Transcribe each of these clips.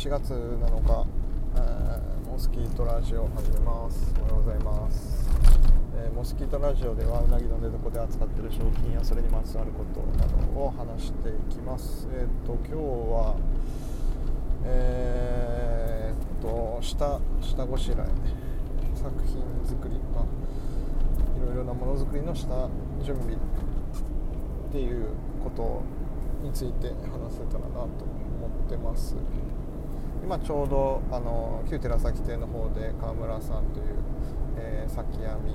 4月7日、えー、モスキートラジオ始めます。おはようございます、えー、モスキートラジオではうなぎの寝床で扱っている商品やそれにまつわることなどを話していきます。えっ、と今日はえー、っと下下ごしらえ作品作りまあいろいろなものづくりの下準備っていうことについて話せたらなと思ってます。今ちょうどあの旧寺崎邸の方で川村さんという、えー、先編み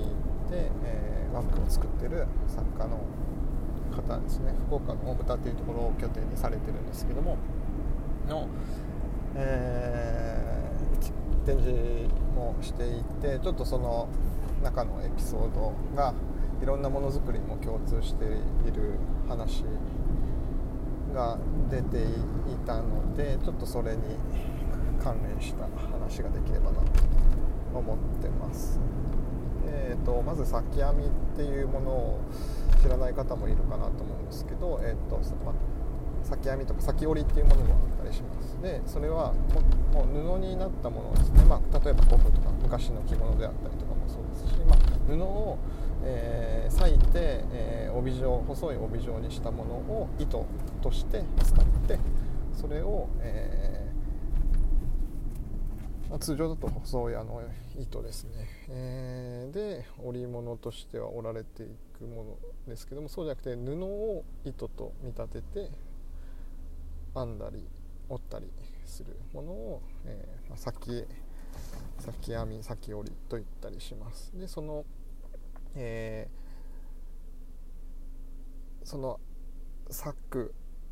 で、えー、バッグを作ってる作家の方ですね。福岡の大牟田というところを拠点にされてるんですけどもの、えー、展示もしていてちょっとその中のエピソードがいろんなものづくりも共通している話が出ていたのでちょっとそれに関連した話ができればなと思ってます。えーと、まず先編みっていうものを知らない方もいるかなと思うんですけど、えーとま先編みとか先織りっていうものもあったりしますでそれはもう布になったものですね、まあ、例えば古布とか昔の着物であったりとかもそうですし、まあ、布をえー、裂いて、えー、帯状細い帯状にしたものを糸として使ってそれを、えー、通常だと細いあの糸ですね、えー、で織物としては織られていくものですけどもそうじゃなくて布を糸と見立てて編んだり折ったりするものを、えーまあ、先先編み先織りと言ったりします。でそのえー、そのサ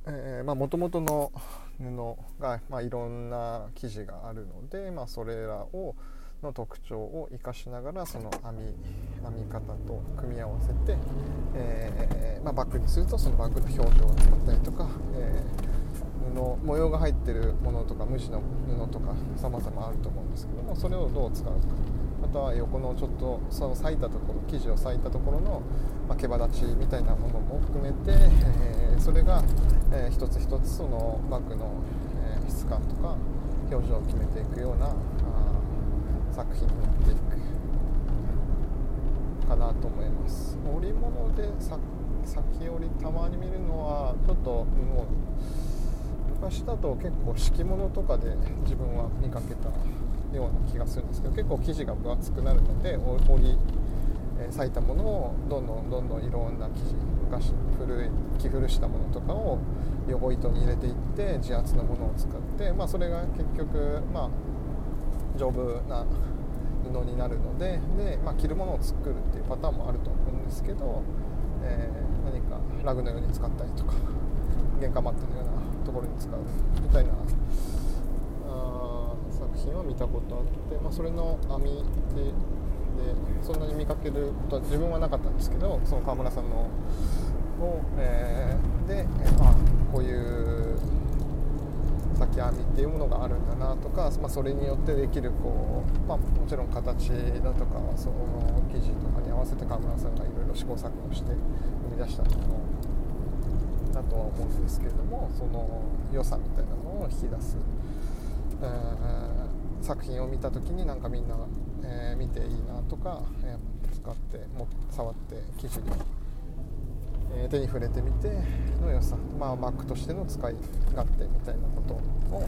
ックもともとの布が、まあ、いろんな生地があるので、まあ、それらをの特徴を生かしながらその編み編み方と組み合わせて、えーまあ、バッグにするとそのバッグの表情がつったりとか、えー、布模様が入ってるものとか無地の布とか様々あると思うんですけどもそれをどう使うか。あとは横のちょっとその裂いたところ生地を裂いたところの、まあ、毛羽立ちみたいなものも含めて、えー、それが、えー、一つ一つそのバッグの、えー、質感とか表情を決めていくような作品になっていく。かなと思います。織物で先織りたまに見るのはちょっともう昔だと結構敷物とかで自分は見かけたような気がするんですけど結構生地が分厚くなるので織り、裂いたものをどんどんどんどんいろんな生地昔古い着古したものとかを横糸に入れていって自圧のものを使って、まあ、それが結局、まあ、丈夫な布になるのでで、まあ、着るものを作るっていうパターンもあると思うんですけど、えー、何かラグのように使ったりとか玄関マットのようなところに使うみたいな作品は見たことあって、まあ、それの網でそんなに見かけることは自分はなかったんですけどその川村さんのを、えー、で、えー、あこういう先編みっていうものがあるんだなとか、まあ、それによってできるこう、まあ、もちろん形だとかその生地とかに合わせて川村さんがいろいろ試行錯誤して生み出したものだとは思うんですけれどもその良さみたいなのを引き出す。作品を見た時になんかみんな、えー、見ていいなとか、えー、使っても触って生地に、えー、手に触れてみての良さ、まあ、Mac としての使い勝手みたいなことを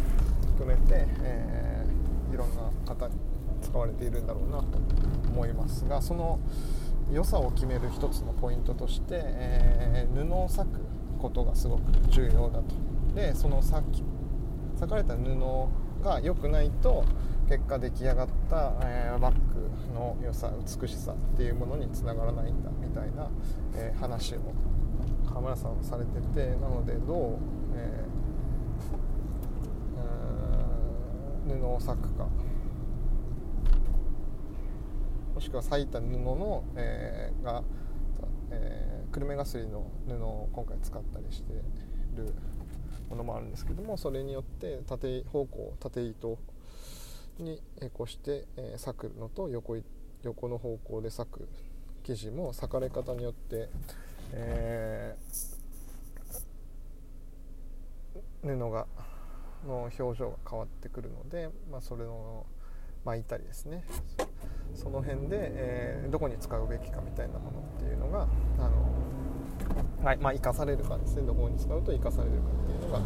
含めて、えいろんな方に使われているんだろうなと思いますがその良さを決める一つのポイントとして、え布を裂くことがすごく重要だと。でその裂き裂かれた布が良くないと結果出来上がった、えー、バッグの良さ美しさっていうものにつながらないんだみたいな、えー、話を河村さんはされててなのでどう、えー、布を裂くか。もしくは裂いた布の、えー、が、えー、久留米がすりの布を今回使ったりしてるものもあるんですけどもそれによって縦方向縦糸にこうして、裂くのと横横の方向で裂く生地も裂かれ方によって、えー、布がの表情が変わってくるので、まあ、それの巻いたりですね。その辺で、えー、どこに使うべきかみたいなものっていうのがあの、はいまあ、生かされるかですね。どこに使うと生かされるかっていうのが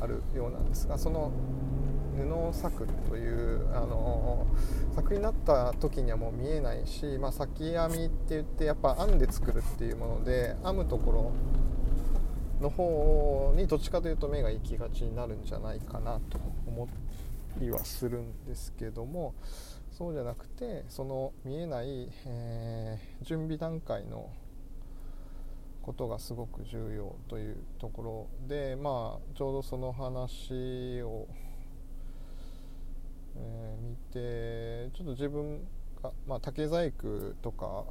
あるようなんですがその布作というあの作品になった時にはもう見えないし、まあ、先編みって言ってやっぱ編んで作るっていうもので編むところの方にどっちかというと目が行きがちになるんじゃないかなと思りはするんですけどもそうじゃなくてその見えない、えー、準備段階のことがすごく重要というところでまあちょうどその話を、えー、見てちょっと自分が、まあ、竹細工とか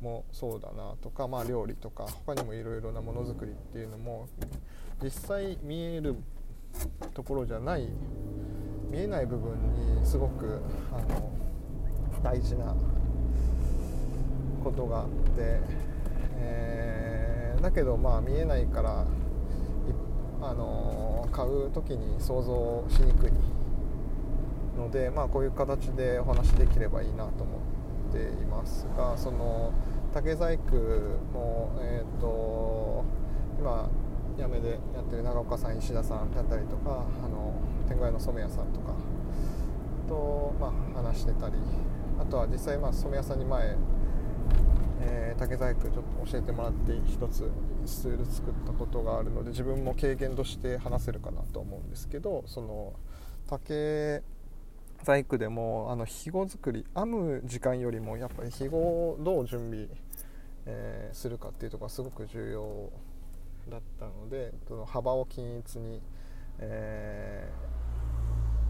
もそうだなとか、まあ、料理とか他にもいろいろなものづくりっていうのも実際見えるところじゃない見えない部分にすごくあの大事なことがあって、え、だけどまあ見えないからあの買う時に想像しにくいので、まあ、こういう形でお話できればいいなと思っていますがその竹細工も、えーと、今やめでやってる長岡さん石田さんだったりとかあの天狗屋の染谷さんとかと、まあ、話してたりあとは実際、まあ、染谷さんに前、えー、竹細工ちょっと教えてもらって一つスツール作ったことがあるので自分も経験として話せるかなと思うんですけどその竹細工でもあの肥後作り編む時間よりもやっぱり肥後をどう準備、えー、するかっていうところがすごく重要だったのでその幅を均一に、え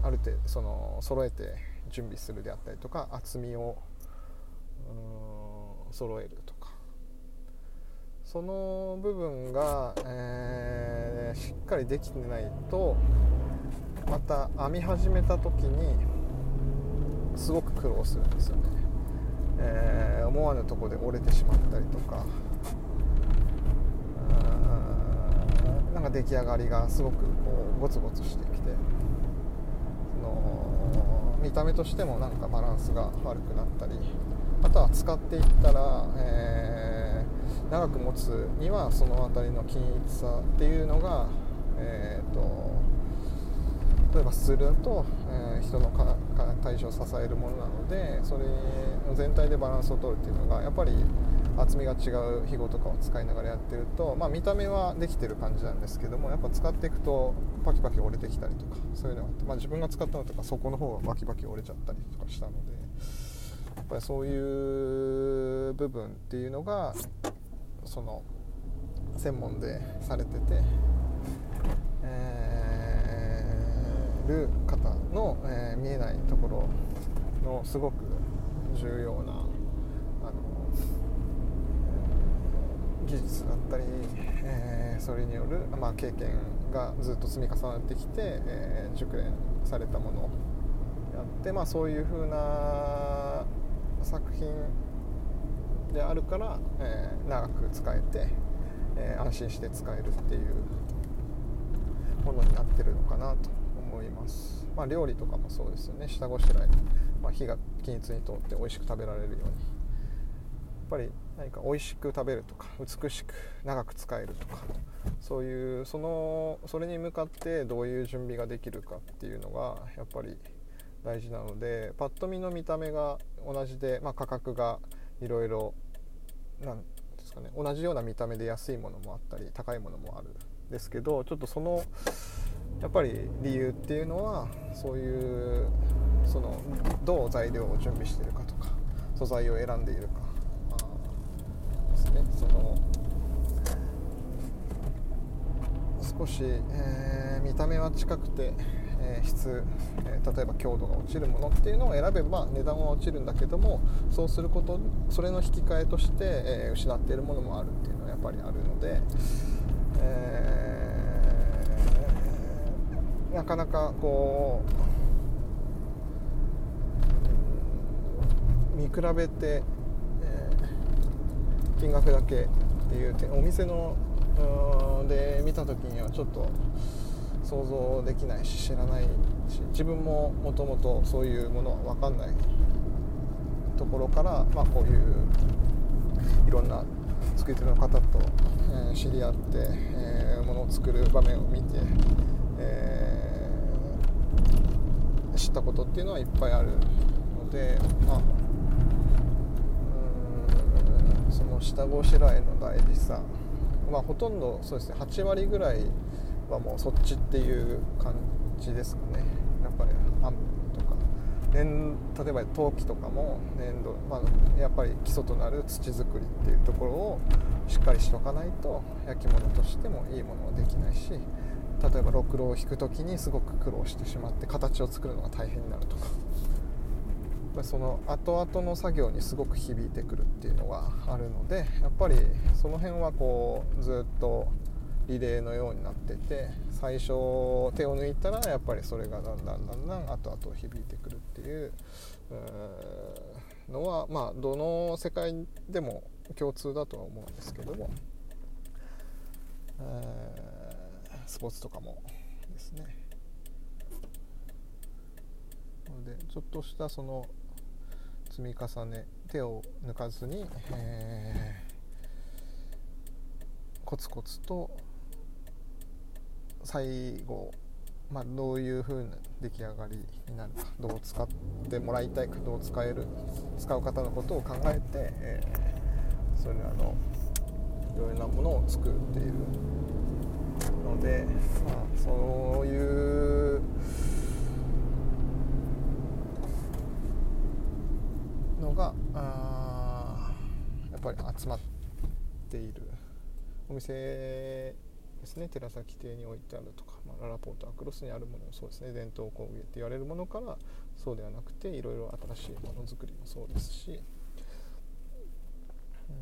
ー、ある程度その揃えて準備するであったりとか厚みを揃えるとか。その部分が、えー、しっかりできてないとまた編み始めた時にすごく苦労するんですよね、えー、思わぬとこで折れてしまったりとか。なんか出来上がりがすごくこうゴツゴツしてきて。その見た目としてもなんかバランスが悪くなったり。あとは使っていったら、えー、長く持つにはその辺りの均一さっていうのが、えーと例えばスツールだと、えー、人の体重を支えるものなのでそれの全体でバランスを取るっていうのがやっぱり厚みが違う肥後とかを使いながらやってると、まあ、見た目はできてる感じなんですけどもやっぱ使っていくとパキパキ折れてきたりとかそういうのがあって、まあ、自分が使ったのとか底の方がパキパキ折れちゃったりとかしたのでぱりそういう部分っていうのがその専門でされてて、えーる方の、えー、見えないところのすごく重要なあの、技術だったり、えー、それによる、まあ、経験がずっと積み重なってきて、えー、熟練されたものをやって、まあ、そういう風な作品であるから、えー、長く使えて、えー、安心して使えるっていうものになってるのかなと思います、まあ、料理とかもそうですよね。下ごしらえ、まあ、火が均一に通って美味しく食べられるように。やっぱり何か美味しく食べるとか美しく長く使えるとかそういうそのそれに向かってどういう準備ができるかっていうのがやっぱり大事なのでパッと見の見た目が同じで、まあ、価格がいろいろなんですかね同じような見た目で安いものもあったり高いものもあるんですけどちょっとそのやっぱり理由っていうのはそういうそのどう材料を準備しているかとか素材を選んでいるか、まあ、ですね。その少し、えー、見た目は近くて、え、質、え、例えば強度が落ちるものっていうのを選べば値段は落ちるんだけどもそうすることそれの引き換えとして、え失っているものもあるっていうのはやっぱりあるので、えーなかなかこう見比べて、え、金額だけっていうお店ので見た時にはちょっと想像できないし知らないし自分ももともとそういうものは分かんないところから、まあ、こういういろんな作り手の方と、えー、知り合って、えー、ものを作る場面を見て、えー、知ったことっていうのはいっぱいあるので、まあ、その下ごしらえの大事さ、まあ、ほとんどそうですね8割ぐらいはもうそっちっていう感じですかね。やっぱり編とか年例えば陶器とかも粘土、まあ、やっぱり基礎となる土作りっていうところをしっかりしとかないと焼き物としてもいいものはできないし例えばろくろを引く時にすごく苦労してしまって形を作るのが大変になるとか。その後々の作業にすごく響いてくるっていうのがあるのでやっぱりその辺はこうずっとリレーのようになってて最初手を抜いたらやっぱりそれがだんだんだんだん後々響いてくるっていうのはまあどの世界でも共通だとは思うんですけども、スポーツとかもですね。のでちょっとしたその積み重ね手を抜かずに、えー、コツコツと最後、まあ、どういう風な出来上がりになるかどう使ってもらいたいかどう使える使う方のことを考えて、えー、それらのいろいろなものを作っているので、まあ、そういうのがあやっぱり集まっている。お店ですね。寺崎邸に置いてあるとか、まあ、ララポートアクロスにあるものもそうですね。伝統工芸って言われるものからそうではなくていろいろ新しいものづくりもそうですし、うん、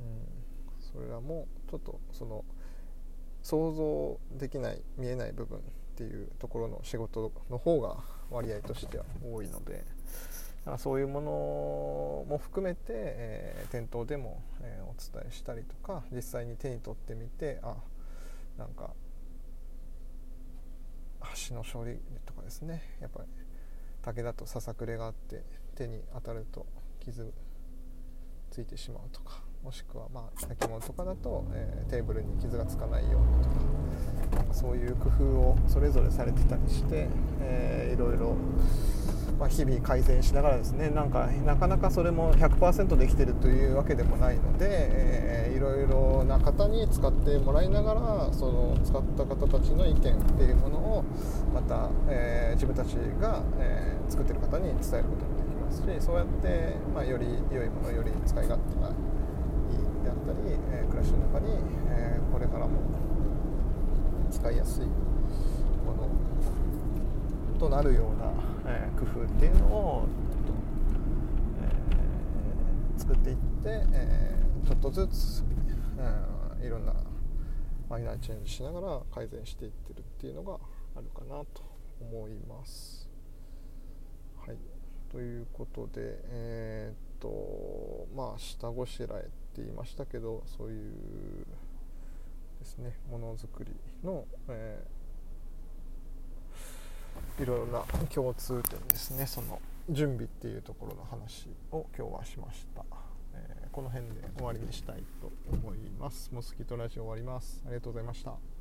それらもちょっとその想像できない見えない部分っていうところの仕事の方が割合としては多いので。そういうものも含めて、えー、店頭でも、えー、お伝えしたりとか実際に手に取ってみてあなんか橋の処理とかですね。やっぱり竹だとささくれがあって手に当たると傷ついてしまうとかもしくはまあ焼き物とかだと、えー、テーブルに傷がつかないようにとかそういう工夫をそれぞれされてたりして、えー、いろいろまあ、日々改善しながらですねなんかなかなかそれも100%できてるというわけでもないので、えー、いろいろな方に使ってもらいながらその使った方たちの意見っていうものをまた、えー、自分たちが、えー、作ってる方に伝えることができますしそうやって、まあ、より良いものより使い勝手がいいであったり、え暮らしの中に、えこれからも使いやすいものとなるようなえ、工夫っていうのをちょっと、えー、作っていって、えー、ちょっとずつ、うん、いろんなマイナーチェンジしながら改善していってるっていうのがあるかなと思います。はい、ということで、えー、っとまあ下ごしらえって言いましたけどそういうですねものづくりの、えーいろいろな共通点ですね。その準備っていうところの話を今日はしました、えー、この辺で終わりにしたいと思います。モスキートラジオ終わります。ありがとうございました。